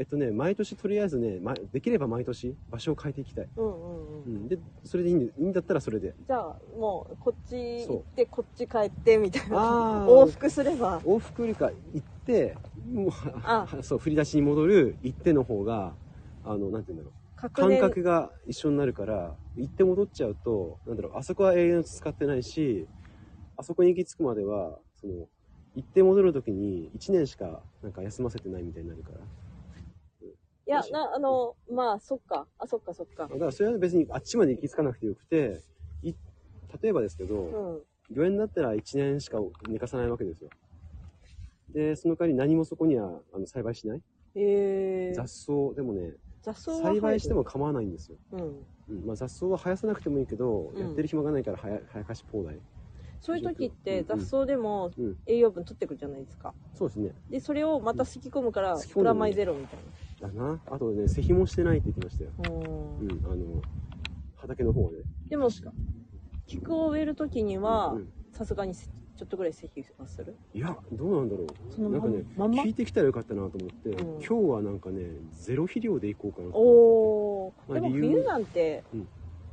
えっとね毎年とりあえずね、ま、できれば毎年場所を変えていきたい、うんうんううん。ん、でそれでいいんでいいんだったらそれで。じゃあもうこっち行ってこっち帰ってみたいな。往復すれば。往復よりか行ってもうあ。は そう振り出しに戻る行っての方があのなんて言うんだろう。感覚が一緒になるから行って戻っちゃうとなんだろうあそこは永遠使ってないしあそこに行き着くまではその行って戻る時に1年しかなんか休ませてないみたいになるからいやなあのまあそっか。あそっかそっか。だからそれは別にあっちまで行き着かなくてよくてい例えばですけど、うん。御苑だったら1年しか寝かさないわけですよ。でその代わり何もそこにはあの栽培しない。へえ雑草でもね雑草栽培してるも構わないんですよ、うん。うん。まあ、雑草は生やさなくてもいいけど、うん。やってる暇がないからはや生やかし放題。そういう時ってうん。うん雑草でもうん。栄養分取ってくるじゃないですか。そうですね。でそれをまたすき込むからプラマイゼロみたいだな。あとね施肥もしてないって言ってましたよ。なうんうんあの畑の方はねでも菊を植える時にはうん。さすがにちょっとぐらい施肥はする？いやどうなんだろそのなんかねまんま？聞いてきたらよかったなと思って、うん。今日はなんかねゼロ肥料でいこうかなとお思おでもまあ理由冬なんてうん。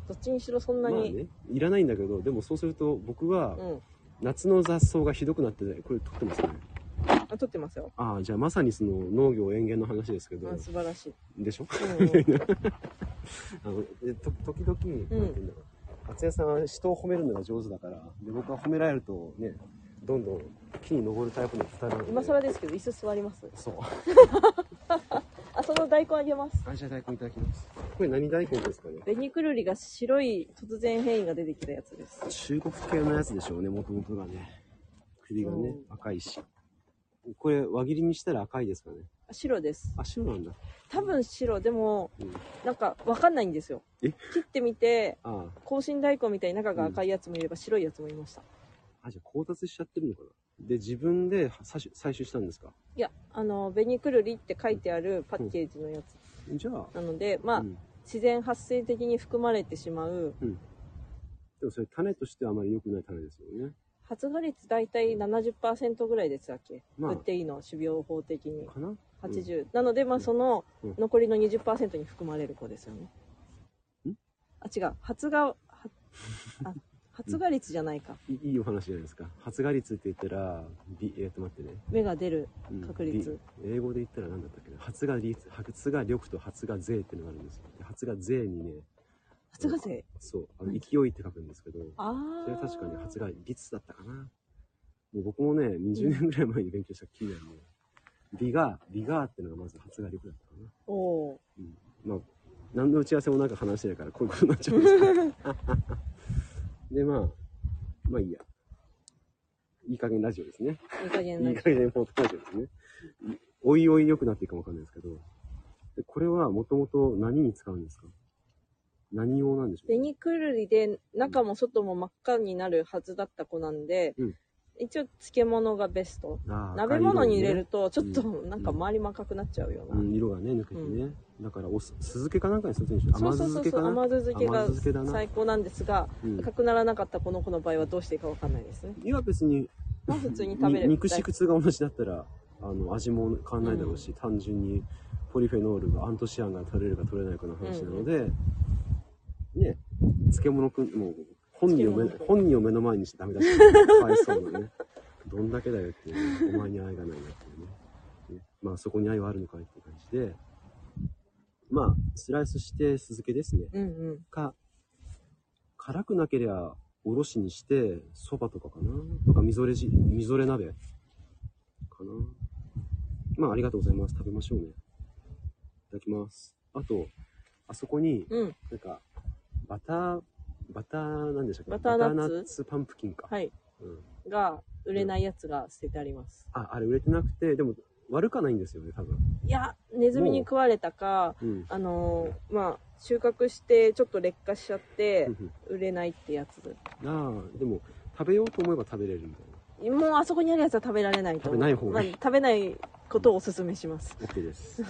どっちにしろそんなに、ってまあねいらないんだけどでもそうすると僕はうん。夏の雑草がひどくなってこれ取ってますねあ取ってますよ、ああじゃあまさにその農業園芸の話ですけど、うん、素晴らしい、でしょ？あのでと時々、なんて言うんだろう。松也さんは人を褒めるのが上手だからで僕は褒められるとねどんどん木に登るタイプの二人なので。今更ですけど椅子座ります。そう。あその大根あげます。あじゃあ大根いただきます。これ何大根ですかね？紅くるりが白い突然変異が出てきたやつです。中国系のやつでしょうねもともとがね。首がね、う赤いしこれ輪切りにしたら赤いですかね？あ白です。あ白なんだ。多分白。でもうん。なんかわかんないんですよ。え？切ってみてあ香辛大根みたいに中が赤いやつもいれば白いやつもいました、ああじゃあ交達しちゃってるのかな？で自分で採取したんですか？いやあの紅くるりって書いてあるパッケージのやつ。じゃあ。なのでまあ、うん。自然発生的に含まれてしまう。でもそれ種としてはあまり良くない種ですよね発芽率大体70%ぐらいですっけ、まあ。売っていいの種苗法的に。かな？80、なのでまあそのうん。残りの20%に含まれる子ですよね、ん？あ違う。発芽はあ 発芽率じゃないか。いいいお話じゃないですか。発芽率って言ったらびえっ、と待ってね、芽が出るうん。確率。び。英語で言ったら何だったっけな？発芽率発芽力と発芽税っていうのがあるんですよ。で発芽税にね発芽税そうあのはい勢いって書くんですけどああそれは確かに発芽率だったかなもう僕もね20年ぐらい前に勉強したキーなんでビガービガーってのがまず発芽力だったかなおおまあ、何の打ち合わせもなんか話してないから、こういうことになっちゃうんですけど。で、まあ、まあいいや。いい加減ラジオですね。ーいい加減ないい加減ポラジオですね。おいおい良くなっていくかもわかんないですけど。でこれはもともと何に使うんですか？何用なんでしょう紅くるりで中も外も真っ赤になるはずだった子なんで、うん。一応漬物がベスト。鍋物に入れるとちょっとうんなんか周りも赤くなっちゃうような、うん、色がね、抜けてね。だからお酢、酢漬けかなんかにするんでしょそう甘酢そうそうそう漬けかな？甘酢漬けが最高なんですがうん。赤くならなかったこの子の場合はどうしていいかわかんないです。ねいや、別に、まあ普通に食べれるに肉質が同じだったらあの味も変わんないだろうし、単純にポリフェノールがアントシアンが取れるか取れないかの話なので、ね。漬物くんもう本人を目本人を目の前にしてダメだし。かわいそうなね。どんだけだよっていう、ね、お前に愛がないなっていうね。ね。まあそこに愛はあるのかいって感じで。まあスライスして酢漬けですね。うんうん。か辛くなければおろしにしてそばとかかな。とかみぞれじみぞれ鍋。かな。まあありがとうございます。食べましょうね。いただきます。あとあそこにうん。なんかバターバターなんでしたっけ？バターナッツ？パンプキンか、はい。うん、が売れないやつが捨ててあります、ああれ売れてなくてでも悪かないんですよね多分。いやネズミに食われたかうん。あのーまあ収穫してちょっと劣化しちゃってうん売れないってやつ。ああでも食べようと思えば食べれるみたいな。もうあそこにあるやつは食べられないと思う。食べない方がいい。まあ食べないことをお勧めします。OK です。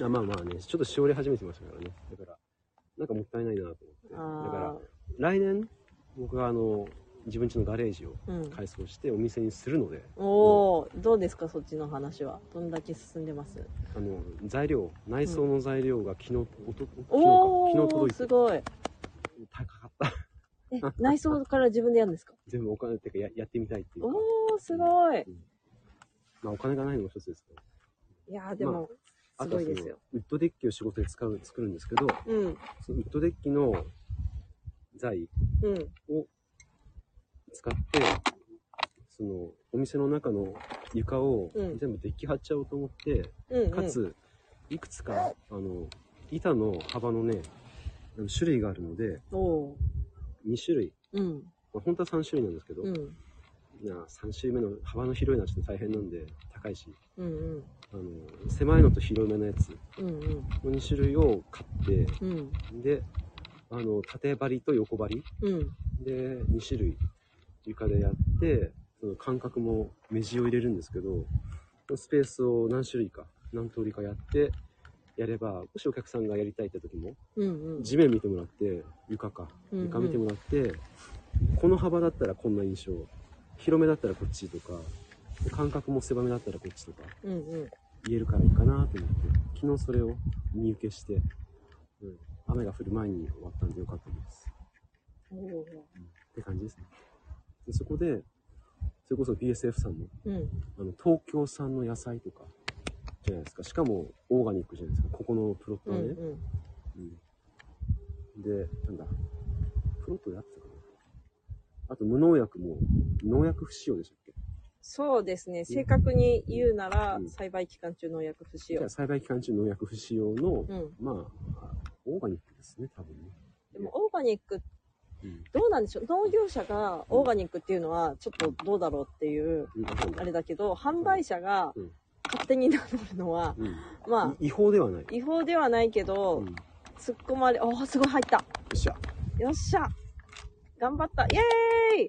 あまあまあね、ちょっとしおれ始めてましたからね。だかもったいないなと思って。だからあ、来年、僕があの、自分家のガレージをうん。改装してお店にするので、おお、どうですかそっちの話は？どんだけ進んでます？あの材料内装の材料が昨日、おと昨日かおお昨日届いて。すごい。高かった。え、内装から自分でやるんですか？全部お金っていうかややってみたいっていうか。おおすごい。まあお金がないのも一つですけど。いやーでも、すあとはその。ウッドデッキを仕事で使う作るんですけどうん。そのウッドデッキの材うん。を使ってそのお店の中の床をうん全部デッキ張っちゃおうと思って、うん、うん。かついくつかあの板の幅のね種類があるのでおお2種類、うん。まあ、本当は3種類なんですけど、うん。いや3種類目の幅の広いのはちょっと大変なんで高いしうんうん。あの狭いのと広めのやつうんうん。の2種類を買ってうん。であの縦張りと横張りうん。で2種類床でやってその間隔も目地を入れるんですけどスペースを何種類か何通りかやってやればもしお客さんがやりたいって時もうんうん。地面見てもらって床かうんうん床見てもらって、この幅だったらこんな印象広めだったらこっちとか間隔も狭めだったらこっちとかうんうん。言えるからいいかなと思って昨日それを見受けして、うん、雨が降る前に終わったんでよかったです。おおって感じですね。でそこでそれこそ BSF さんのうん。あの東京産の野菜とかじゃないですか。しかもオーガニックじゃないですか。ここのプロットはね、うんうん。うん。でなんだ。プロットであってたかな。あと無農薬も農薬不使用でしたっけ？そうですね。正確に言うなら、うん。栽培期間中農薬不使用。じゃあ。栽培期間中農薬不使用の、うん。まあオーガニックですね多分ね。でも、オーガニック、うん。どうなんでしょう？農業者がオーガニックっていうのは、ちょっとどうだろうっていう、うん。わかんないあれだけど、販売者がうん。勝手に名乗るのは、うん。まあ、い違法ではない、違法ではないけど、うん、よ突っ込まれ、おーすごい入った。っしゃ。よっしゃ頑張ったイエ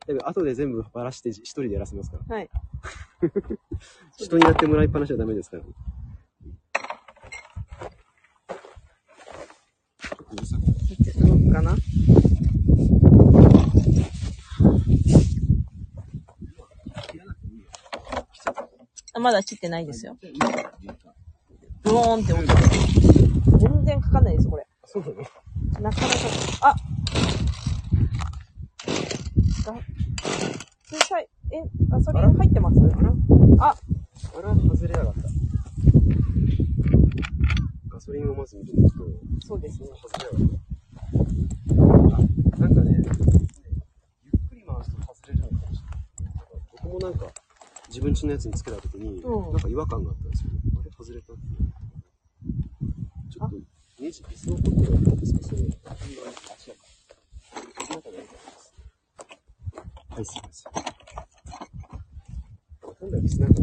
ーイだ後で全部ばらして一人でやらせますからはい。人にやってもらいっぱなしはダメですからうるさく動くかなあまだ切ってないですよ。ブーンって音が。全然かかんないです、これ。そうなのなかなか、あ小さい、え、ガソリン入ってます？あ、あら、外れやがった。ガソリンをまず見てみると、そうですね。外れやがった。あなんかね、ゆっくり回すと外れるのかもしれない。僕もなんか、自分家のやつにつけたときに、うんなんか違和感があったんですよ。あれ、外れたって。ちょっと、ネジ、別のことがあったんですかそれ。あ、違うか。なんかねはい、すいません。今度はリスナーが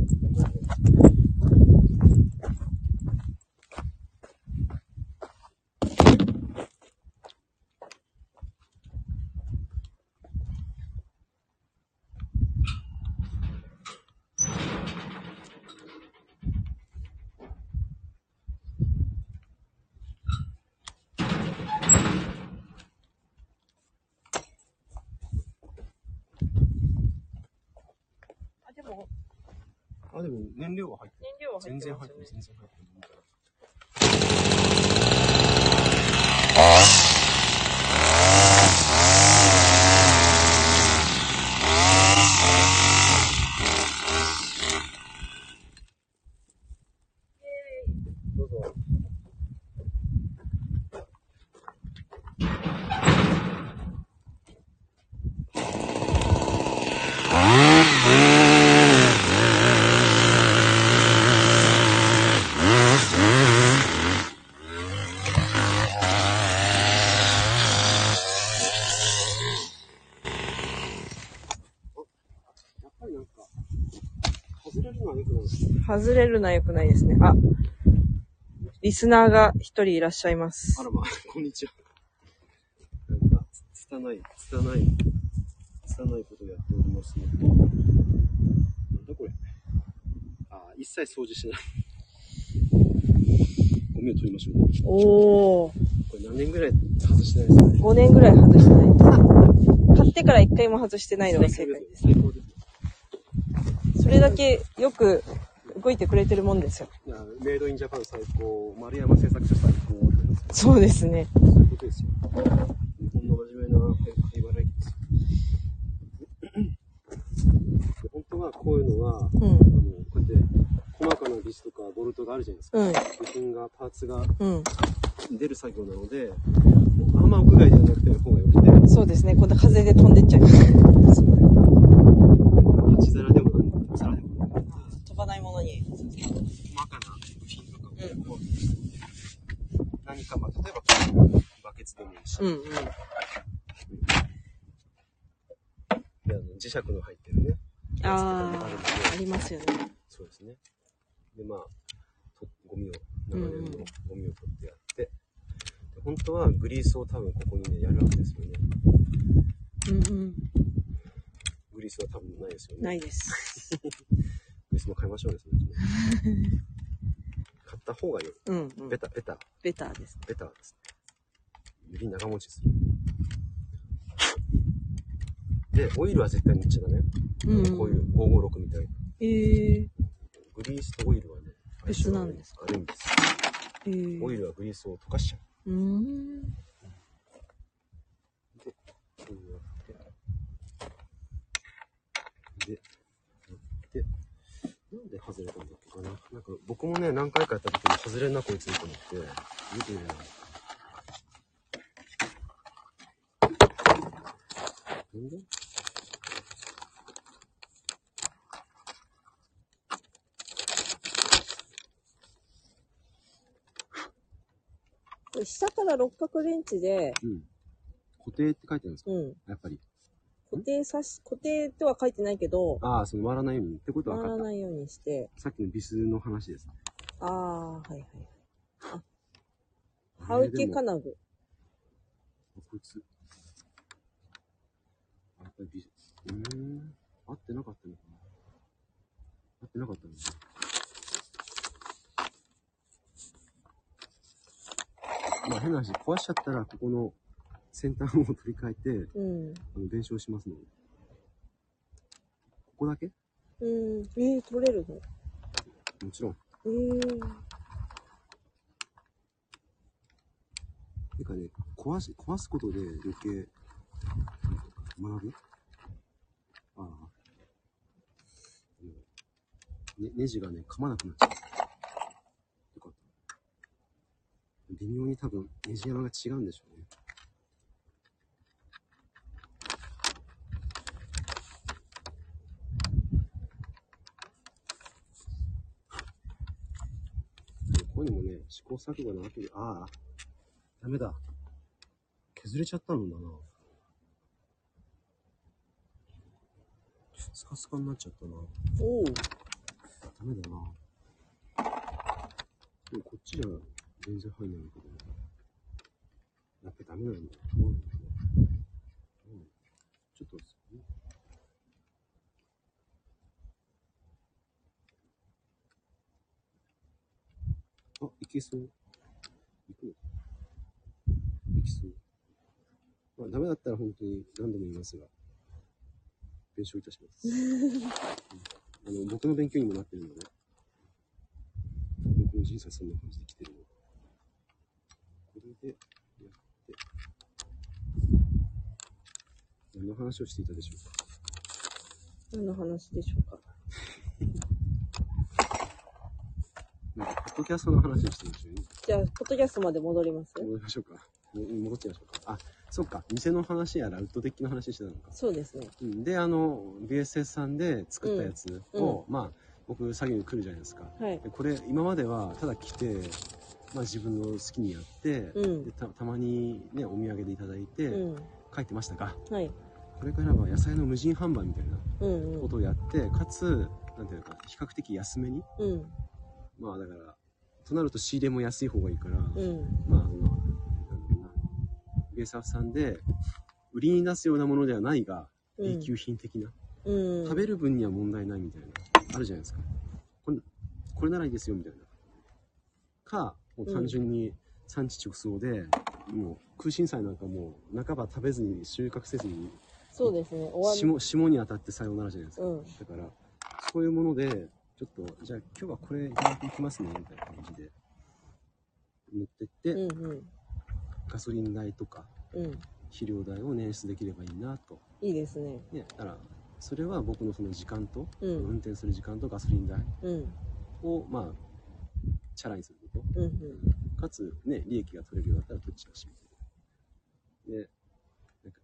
あ、でも、あ、でも燃料は入ってる。燃料は入って全然入ってる、全然入ってる。どうぞ。やっぱりなんか、外れるのは良くないですね。外れるのは良くないですね。あ、リスナーが一人いらっしゃいますあ。らまあ、こんにちは。なんか、つ、つたない、つたない、つたないことをやっておりますね。なんだこれ。あー、一切掃除しない。ゴミを取りましょう。おー、これ何年ぐらい外してないですかね。5年ぐらい外してないです。買ってから一回も外してないのが正解です。最高ですよ。それだけよく動いてくれてるもんですよ。いやメイドインジャパン最高、丸山製作所最高そうですね。そういうことですよ。日本の真面目な会話来ですよ。で本当はこういうのは、あうん。のこうやって細かなビスとかボルトがあるじゃないですか。うん。部品が、パーツがうん。出る作業なので、あんま屋外ではなくて方が良くて、そうですね。こんな風で飛んでっちゃうね。鉢皿でも何皿でもない飛ばないものに。細かな部品とかをこう、何か、まあ、例えばこういうバケツでもいいし、うんうん。であの磁石の入ってるね。あああ、ありますよね。そうですね。で、まあ、とゴミを、長年のうんうんゴミを取ってやって、で本当はグリースを多分ここにね、やるわけですよね。うんうん。グリースは多分ないですよね。ないです。グリースも買いましょうですね。買った方がいい。うんうんベ。タ、ベタ、ベターです。ベタですね。より長持ちする。で、オイルは絶対塗っちゃダメ。うんこういう556みたいな。ええグリースとオイルはね、別なんですか？あるんですええよ。オイルはグリースを溶かしちゃう。うーん。で、こうやって、で、やって、なんで外れたんだっけかな？なんか僕もね、何回かやった時に外れんなこいつと思って、見てみない。なんで下から六角レンチで、うん。固定って書いてあるんですか？うん。やっぱり。固定さし、固定とは書いてないけど、ああ、その回らないように。ってことは回分かっらないようにして、た。さっきのビスの話です。ああ、はいはい。あ、ハウケ金具。あこいつ。うーん。合ってなかったのかな合ってなかったのまあ変な話、壊しちゃったら、ここの先端を取り替えて、うん。あの、弁償しますので。ここだけ？うん。えー、取れるの？もちろん。えー。てかね、壊し、壊すことで余計、学ぶああ。あのね、ネジがね、噛まなくなっちゃう。よかった。微妙に多分、ネジ山が違うんでしょうね。こういうのもね、試行錯誤なわけで、ああ、ダメだ。削れちゃったのだな。スカスカになっちゃったな。おう。ダメだな。でもこっちじゃ全然入んないんだけど。やっぱダメなんだ。どうんだろううんちょっとですね。あ、いけそう。いくのいきそう。まあ、ダメだったら本当に何度も言いますが、弁償いたします。あの、僕の勉強にもなってるので、僕の人生はそんな感じで来てるので、これでやって、何の話をしていたでしょうか？何の話でしょうか？なんか、ポッドキャストの話をしてましたよね。じゃあ、ポッドキャストまで戻ります？戻りましょうか。も戻っちゃいましょうか。あ、そっか。店の話やら、ウッドデッキの話してたのか。そうですね。うん、で、あの、BSS さんで作ったやつを、まあ、僕、作業に来るじゃないですか。はい。でこれ、今までは、ただ来て、まあ自分の好きにやって、うんでたたまにね、お土産でいただいて、うん。帰ってましたが、はい。これからは野菜の無人販売みたいなうんうん。ことをやって、かつ、なんていうか、比較的安めに、うん。まあだから、となると仕入れも安い方がいいから、うん。まあ、ベーサーさんで、売りに出すようなものではないが、うん B 級品的な、うん。食べる分には問題ないみたいな、あるじゃないですか。これ、これならいいですよ、みたいな。か、もう単純に産地直送で、もう空心菜なんかもう半ば食べずに収穫せずにそうですね。霜、霜に当たってさようならじゃないですか。うん。だから、そういうもので、ちょっと、じゃあ今日はこれいただいていきますね、みたいな感じで、持ってって、うんうん。ガソリン代とか、うん。肥料代を捻出できればいいなと。いいですね。ね、だから、それは僕のその時間と、う運ん。転する時間とガソリン代うん。を、まあ、チャラにすること。うんうん。かつ、ね、利益が取れるようだったらどっちだし、みたいな。で、なんか、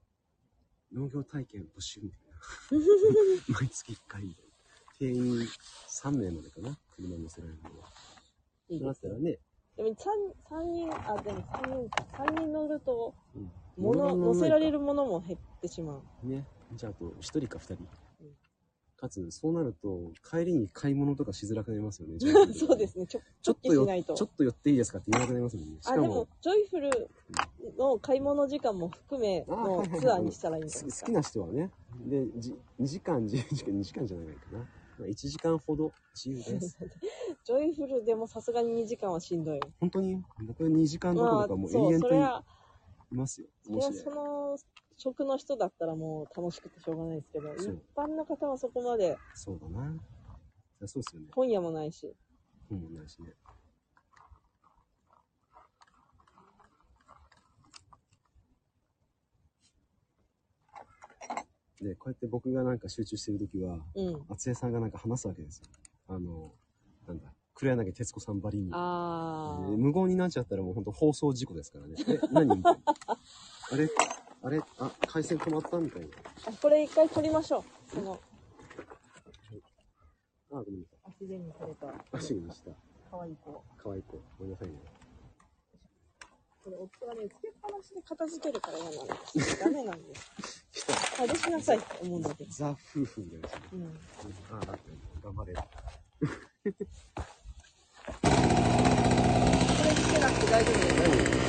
農業体験募集みたいな。毎月1回みたいな。定員3名までかな？車乗せられるのは。いいねだったら。ね、でも三三人、あ、でも三人か。三人乗ると、うん。物、乗せられるもものも減ってしまう。のね。じゃあ、あと、1人か2人うん。かつ、そうなると、帰りに買い物とかしづらくなりますよね。そうですね。ちょ、ちょっとよしないと。ちょっと寄っていいですかって言わなくなりますもんね。しあ、かもでも、、ジョイフルの買い物時間も含めあのツアーにしたらいいんですか。好きな人はね。で、じ2時間、10時間、2時間じゃないかな。まあ1時間ほど自由です。ジョイフルでもさすがに2時間はしんどい。本当に？僕2時間どこまあろかもう、永遠といますよ。それはその職の人だったらもう楽しくてしょうがないですけど、一般の方はそこまでそうだな。そうですよね。本屋もないし。本もないしね。で、こうやって僕がなんか集中してるときは、うん。厚江さんがなんか話すわけですよ。あの、なんだ、黒柳徹子さんばりに。あえー無言になっちゃったらもう本当放送事故ですからね。え、何。あれあれあ、回線止まったみたいな。あ。これ一回取りましょう。その、あ、ごめんなさい。足でにされた、足にした。かわいい子。かわいい子。ごめんなさいね。これ夫はね、つけっぱなしで片付けるから嫌なんです。ダメなんです。外しなさいって思うんだけど。ザ・ 夫婦みたいなやつね。うん。うんあ、だって、頑張れ。これつけなくて大丈夫です。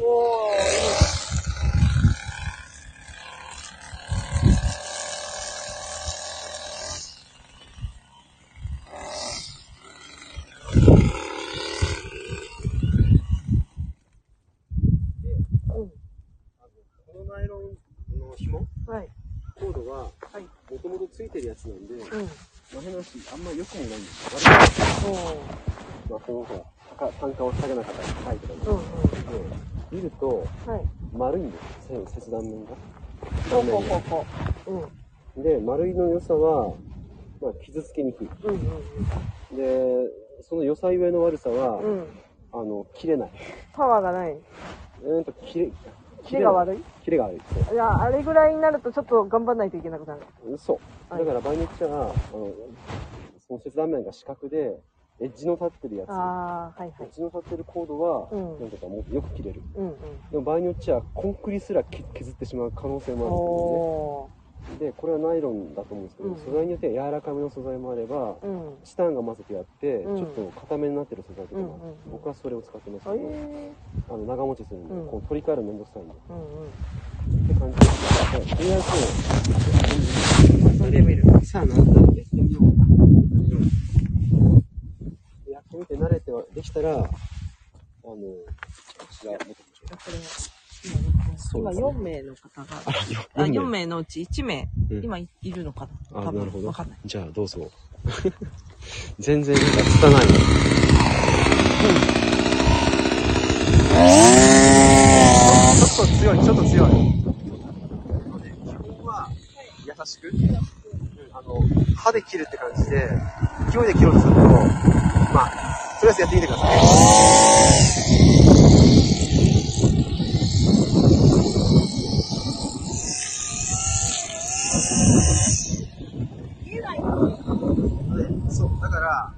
おー、うん。このナイロンの紐はい。コードは、はい。もともとつなんで、うん。話、あんま良くもないんですよ。悪くもないおー。まあ、このほら、高単価を下げなかったり、高いとかね。うんうん。で、見ると、はい。丸いんですよ、切断面が。ほうほうほうほう。うん。で、丸いの良さは、まあ、傷つきにくい。うんうんで、その良さゆえの悪さは、うん。うん。あの、切れない。パワーがない。えーと、切れ、キレが悪い？切れが悪い。そういや、あれぐらいになるとちょっと頑張んないといけなくなる。そう。はいだから場合によっちゃ、あの、その切断面が四角で、エッジの立ってるやつ。ああ、はいはい。エッジの立ってるコードは、うんなんとかもうよく切れる。うんうん。でも場合によっちゃ、コンクリすらけ削ってしまう可能性もおあるんですよね。で、これはナイロンだと思うんですけど、うん素材によっては柔らかめの素材もあれば、ー。うん。チタンが混ぜてあって、うんちょっと硬めになってる素材とかもうんうんうん僕はそれを使ってますけえど、えあの長持ちするんで、うんこう取り替えるのめんどくさいんで。ー。うんうん。って感じです。はいとりあえず、飲んでみる。さあ、なんだやってみよう。やってみて慣れてはできたら、あの、こちら持ってきましょう。今、そうですね4名の方が、あ、4名のうち1名、うん今いいるのかなあ、多分なるほどわかんない。。じゃあ、どうぞ。全然、なんか、ない。ちょっと強い、ちょっと強い。基本は、優しく、あの、歯で切るって感じで、勢いで切ろうとすると、まあ、とりあえずやってみてください。そう、だから、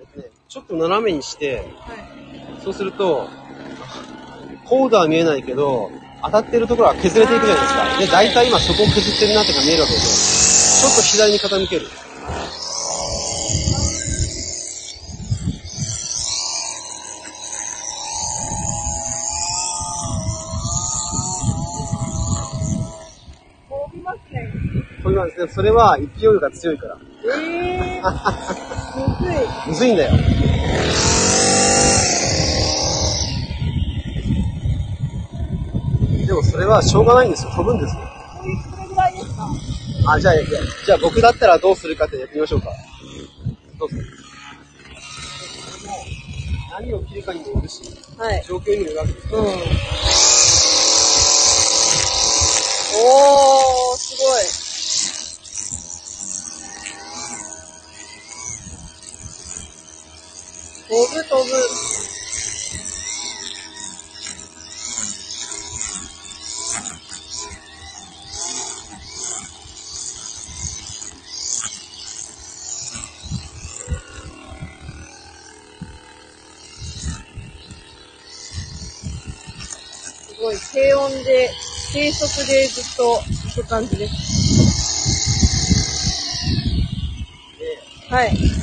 えっとね、ちょっと斜めにして、そうすると、コードは見えないけど、当たってるところは削れていくじゃないですか。で、大体今そこを削ってるなってのが見えるわけですよ。ちょっと左に傾ける。飛びますね。そうなんですね。それは勢いが強いから。ええー。むずい。むずいんだよ。でもそれはしょうがないんですよ。飛ぶんですよ。それぐらいですか？あ、じゃあ、じゃあ僕だったらどうするかってやってみましょうか。どうする？何を切るかにもよるし、はい。状況にもよるわけですうん。およ。ー、すごい。飛ぶ飛ぶ。すごい低温で、低速でずっと行く感じです。はい。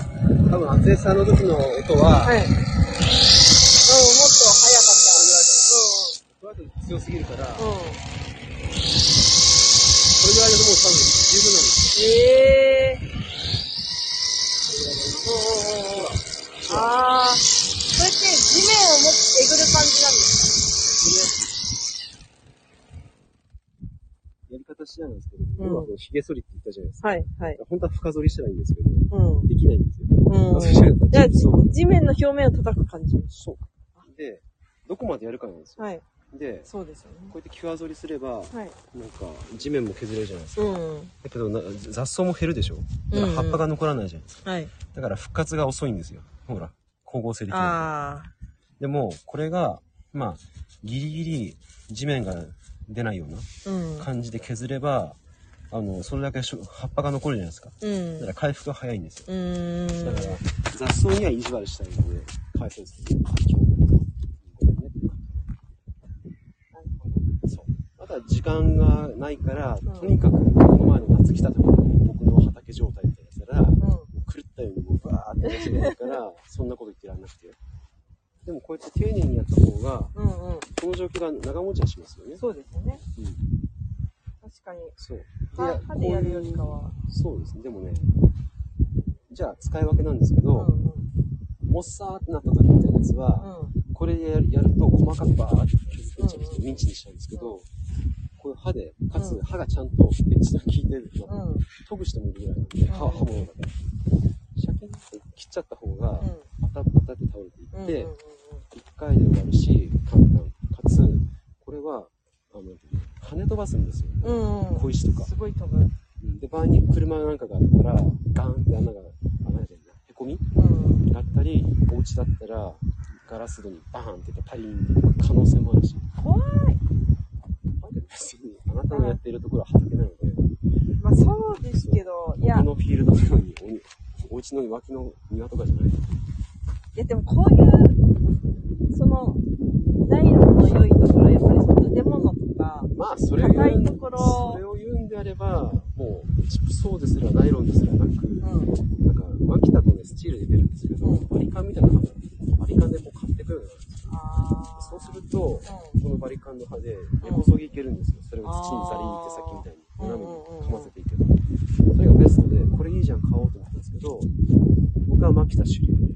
多分、厚江さんの時の音は、はい。うん、もっと早かこれだと強すぎるから、こった。うん。うん。れぐらいでもう多分十分なんですよ。ええー。うんうんうんうん。あー。それって地面をもってえぐる感じなんですやり方次第なんですけど、うん要はこ剃りって言ったじゃないですか。かはい、はい。本当は深剃りしたらいいんですけど、うん。できないんですよ。うん。じゃあ、地面の表面を叩く感じ。そう。で、どこまでやるかなんですよ。はい。で、そうですよね。こうやって際剃りすれば、はい。なんか地面も削れるじゃないですか。うん。だけどな雑草も減るでしょだから葉っぱが残らないじゃないですか。はい。だから復活が遅いんですよ。ほら、光合成できない。あでも、これが、まあ、ギリギリ地面が出ないような。感じで削れば、あの、それだけ葉っぱが残るじゃないですか。うん。だから回復が早いんですよ。だから、雑草には意地悪したいので、回復ですね。基本的にごめんね。そう。あとは時間がないから、うんとにかく、この前の夏来た時の僕の畑状態みたいなやつら、うん。狂ったようにもうバーってやってるから、そんなこと言ってらんなくて。でもこうやって丁寧にやった方が、うんうん。この状況が長持ちはしますよね。そうですよね。うん。確かに。そう。歯歯でやるよりかは。そうですね。でもね、じゃあ使い分けなんですけうんど、もっさーってなった時みたいなやつは、うん。これでやるやると細かくバーって削っていっちゃうんですよ。ミンチにしちゃうんですけど、こういう歯で、かつうん歯がちゃんとエッジが効いてるの、うん。うん。研ぐ人もいるぐらいなんで、歯、うん歯もだから。シャキンって切っちゃった方が、うん。パタッパタって倒れていうん。って、うん一回で終わるし、簡単。かつ、これは、あの、跳ね飛ばすんですよ。うん。うん。小石とか。すごい飛ぶ。うんで、場合に車なんかがあったら、ガーンって穴が、穴じゃないへこみうん。があったり、お家だったら、ガラス戸にバーンって言ってパリーンって可能性もあるし。怖い。別に、あなたのやっているところは畑なので、まあそうですけど、いや僕、のフィールドのようにお、お家の脇の庭とかじゃない。いやでもこういう、その、ナイロンの良いところはやっぱりその建物とか、まあ、それを言う硬いところ。それを言うんであれば、もう、チップソーですらナイロンですらなく、うん。なんか、脇田とね、スチールで出るんですけど、うん。バリカンみたいなのが、バリカンでこう買ってくるのよ。あそうすると、うこのバリカンの刃で根こそぎいけるんですよ。それを土にザリーってさっきみたいに、うん斜めにかませていけば。それがベストで、これいいじゃん、買おうと思ったんですけど、僕は牧田主流で、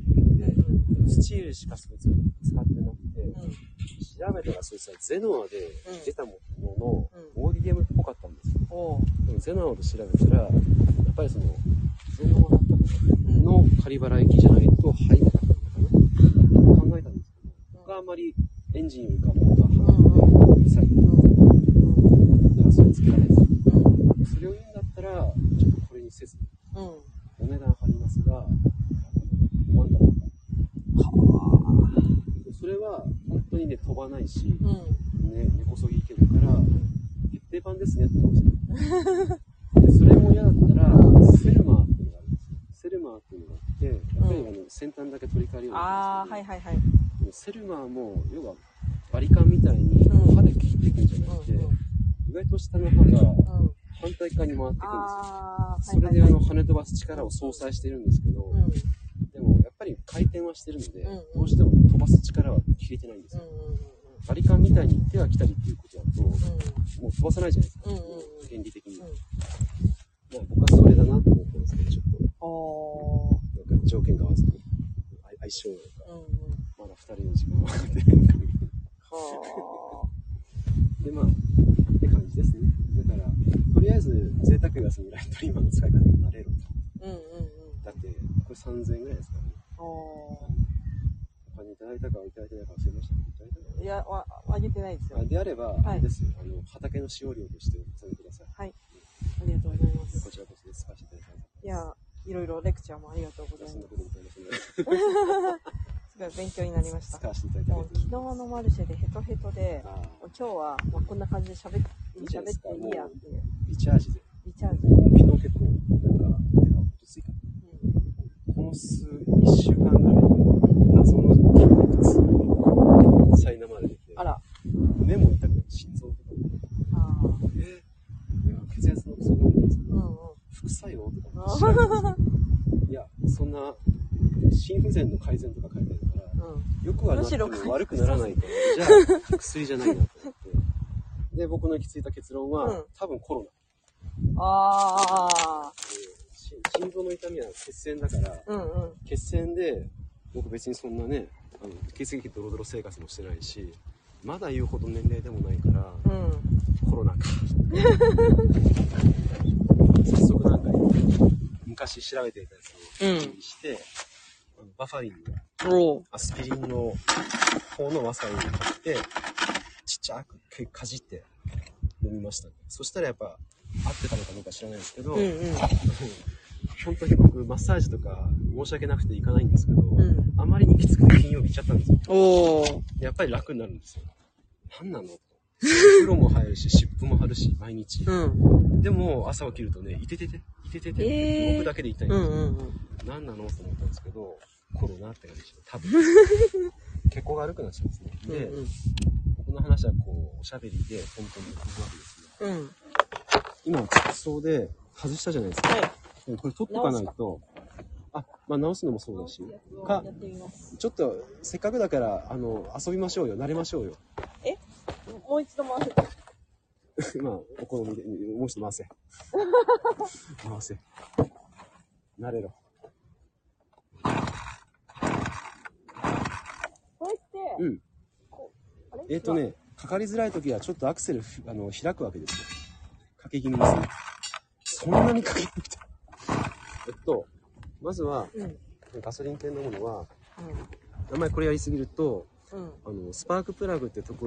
スチールしかそいつ使ってなくて、うん。調べたらそいつはゼノアで出たもののう ODM っぽかったんですよ。でもゼノアで調べたら、やっぱりその、ゼノアだったうん。の仮払い機じゃないと入らなかったのかな考えたんですけど、僕はあんまりエンジンよりかもがうるさい。うん。だからそれつけられず。うん。それを言うんだったら、ちょっとこれにせず、うん。お値段張りますが、ワンダーそれは本当にね、飛ばないし、うん。ね、根こそぎいけるから、決定版ですねって思うんでそれも嫌だったら、セルマーっていうのがあるんですよ。セルマーっていうのがあって、やっぱりあの先端だけ取り替えるようなってはいはいはい。セルマーも、要はバリカンみたいにうん刃で切っていくんじゃなくて、うんうん意外と下の刃がうん。反対側に回っていくんですよ。それであの跳ね飛ばす力を相殺してるんですけど。でもやっぱり回転はしてるので、どうしても飛ばす力は消えてないんですよ。バリカンみたいに手が来たりっていうことだと、もう飛ばさないじゃないですか、原理的に。まあ、僕はそれだなと思ってますけ、ちょっと、なんか条件が合わずに、相性が、まだ2人の時間はかてるのかみで、まあ、って感じですね。だから、とりあえず、贅沢がそのライト今の使い方になれると。だって、これ3000円ぐらいですからね。お他にいただいたかいただいてないか忘れました。いただいたかーいや、わ、あげてないですよあ。であれば、はいあれですよ。あの、畑の使用料としてお納めください。はい。ありがとうございます。こちらこそで使わせていただきます。いや、いろいろレクチャーもありがとうございますそんな。ことございませんので、すごい勉強になりました。使わせていただいてありもうがとうござい昨日のマルシェでヘトヘトで、ます。あもう今日はまあこんな感じで喋っいいじゃないですか？喋っていいやっていう。ーリチャージで。リチャージ。昨日結構、なんか、てか、おとついかうんこの数、一週間ぐらい、謎の筋肉痛が苛まれてて、あら。胸も痛くて、心臓とかも、ああ。えー、いや血圧の薬飲んでるんですけど、うんうん。副作用とかもあ知らないいや、そんな、心不全の改善とか書いてあるから、うん。よくはなっても悪くならないから、じゃあ、薬じゃないなと思って。で、僕の行き着いた結論は、うん多分コロナ。ああ。し心臓の痛みは血栓だから、うんうん。血栓で、僕別にそんなね、あの血液ドロドロ生活もしてないし、まだ言うほど年齢でもないから、うん。コロナか。早速昔調べていたやつをうん準備して、あのバファリンの。アスピリンの方のわさびを買って、ちっちゃくかじって飲みましたね。そしたらやっぱ合ってたのかどうか知らないですけど、うんうん。本当に僕マッサージとか申し訳なくて行かないんですけど、うん。あまりにきつくて金曜日行っちゃったんですよ。やっぱり楽になるんですよ。何なの風呂も入るし、湿布も貼るし、毎日。うん。でも朝起きるとね、いててて、いててて、えー僕だけで痛いんうですよ。んうんうん。何なのと思ったんですけど、コロナって感じでした。多分。血行が悪くなっちゃうんですね。で、うん僕の話はこう、おしゃべりで本当に行くわけですね。うん。うん。今、服装で外したじゃないですか。はい。これ取っとかないと、あ、まあ直すのもそうだし、か。ちょっとせっかくだから、あの、遊びましょうよ、慣れましょうよ。もう一度回せて。まあ、お好みで、もう一度回せ。回せ。慣れろ。これって、うん。えっ、と。ね、かかりづらい時はちょっとアクセルふあの開くわけですよ。かけ気味にする。そんなにかけなくて。えっと、まずは、うん。うん。ガソリン系のものは、あんまりこれやりすぎると、うん。あの、スパークプラグってところ